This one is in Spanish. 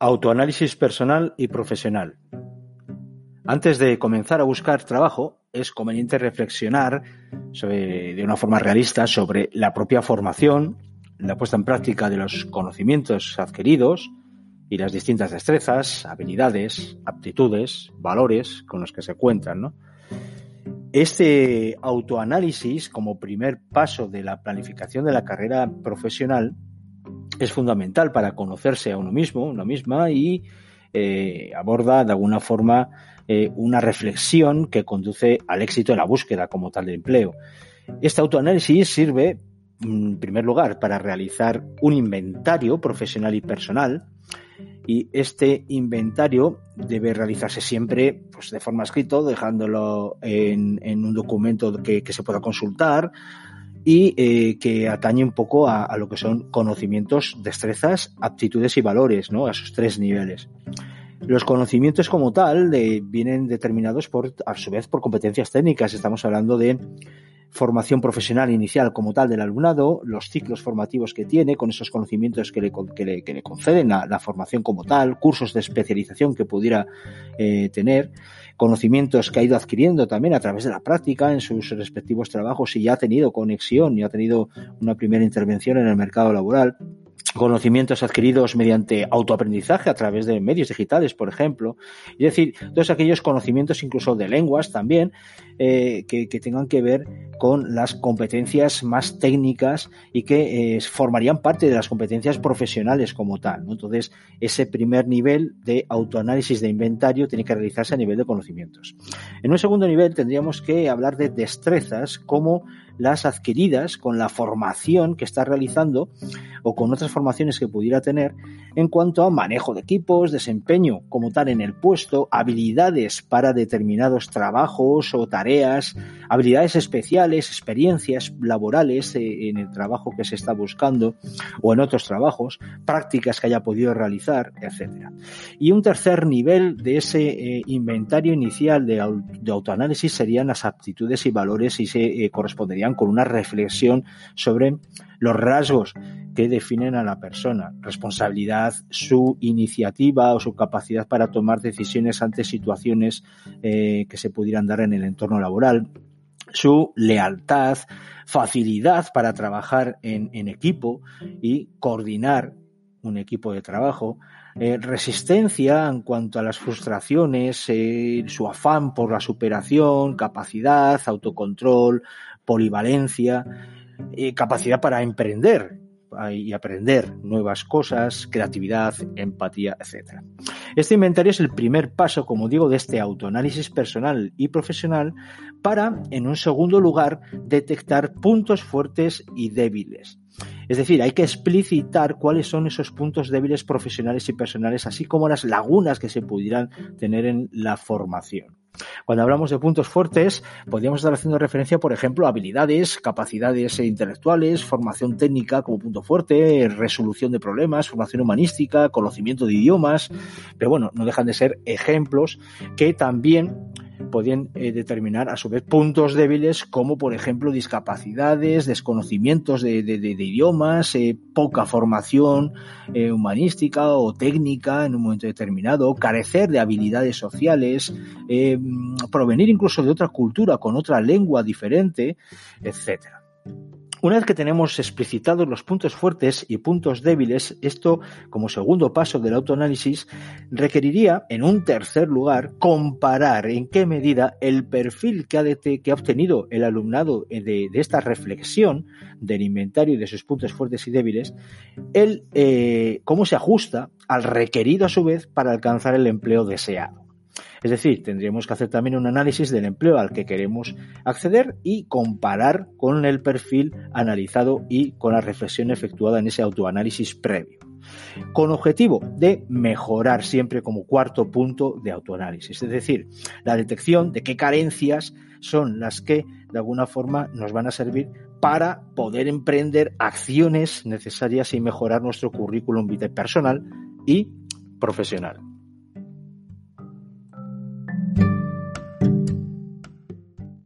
Autoanálisis personal y profesional. Antes de comenzar a buscar trabajo, es conveniente reflexionar de una forma realista sobre la propia formación, la puesta en práctica de los conocimientos adquiridos y las distintas destrezas, habilidades, aptitudes, valores con los que se cuentan. Este autoanálisis, como primer paso de la planificación de la carrera profesional, es fundamental para conocerse a uno mismo, una misma, y eh, aborda de alguna forma eh, una reflexión que conduce al éxito en la búsqueda como tal de empleo. Este autoanálisis sirve, en primer lugar, para realizar un inventario profesional y personal, y este inventario debe realizarse siempre pues, de forma escrita, dejándolo en, un documento que, se pueda consultar y eh, que atañe un poco a, lo que son conocimientos, destrezas, aptitudes y valores, ¿no? a esos tres niveles. Los conocimientos como tal vienen determinados por, a su vez, por competencias técnicas. Estamos hablando de formación profesional inicial como tal del alumnado, los ciclos formativos que tiene, con esos conocimientos que le, que le, conceden la, formación como tal, cursos de especialización que pudiera eh, tener, conocimientos que ha ido adquiriendo también a través de la práctica en sus respectivos trabajos y ya ha tenido conexión y ha tenido una primera intervención en el mercado laboral conocimientos adquiridos mediante autoaprendizaje a través de medios digitales, por ejemplo. Es decir, todos aquellos conocimientos incluso de lenguas también eh, que, tengan que ver con las competencias más técnicas y que eh, formarían parte de las competencias profesionales como tal. Entonces, ese primer nivel de autoanálisis de inventario tiene que realizarse a nivel de conocimientos. En un segundo nivel tendríamos que hablar de destrezas como las adquiridas con la formación que está realizando o con otras formaciones que pudiera tener en cuanto a manejo de equipos, desempeño como tal en el puesto, habilidades para determinados trabajos o tareas, habilidades especiales, experiencias laborales eh, en el trabajo que se está buscando o en otros trabajos, prácticas que haya podido realizar, etc. Y un tercer nivel de ese eh, inventario inicial de, autoanálisis serían las aptitudes y valores y se eh, corresponderían con una reflexión sobre los rasgos que definen a la persona, responsabilidad, su iniciativa o su capacidad para tomar decisiones ante situaciones eh, que se pudieran dar en el entorno laboral, su lealtad, facilidad para trabajar en, equipo y coordinar un equipo de trabajo, eh, resistencia en cuanto a las frustraciones, eh, su afán por la superación, capacidad, autocontrol, polivalencia, capacidad para emprender y aprender nuevas cosas, creatividad, empatía, etc. Este inventario es el primer paso, como digo, de este autoanálisis personal y profesional para, en un segundo lugar, detectar puntos fuertes y débiles. Es decir, hay que explicitar cuáles son esos puntos débiles profesionales y personales, así como las lagunas que se pudieran tener en la formación. Cuando hablamos de puntos fuertes, podríamos estar haciendo referencia, por ejemplo, a habilidades, capacidades intelectuales, formación técnica como punto fuerte, resolución de problemas, formación humanística, conocimiento de idiomas, pero bueno, no dejan de ser ejemplos que también podían eh, determinar a su vez puntos débiles como por ejemplo discapacidades, desconocimientos de, idiomas, eh, poca formación eh, humanística o técnica en un momento determinado, carecer de habilidades sociales, provenir incluso de otra cultura con otra lengua diferente, etcétera. Una vez que tenemos explicitados los puntos fuertes y puntos débiles, esto, como segundo paso del autoanálisis, requeriría, en un tercer lugar, comparar en qué medida el perfil que ha, obtenido el alumnado de, esta reflexión del inventario y de sus puntos fuertes y débiles, el, eh, cómo se ajusta al requerido a su vez para alcanzar el empleo deseado. Es decir, tendríamos que hacer también un análisis del empleo al que queremos acceder y comparar con el perfil analizado y con la reflexión efectuada en ese autoanálisis previo con objetivo de mejorar siempre como cuarto punto de autoanálisis, es decir, la detección de qué carencias son las que de alguna forma nos van a servir para poder emprender acciones necesarias y mejorar nuestro currículum vitae personal y profesional.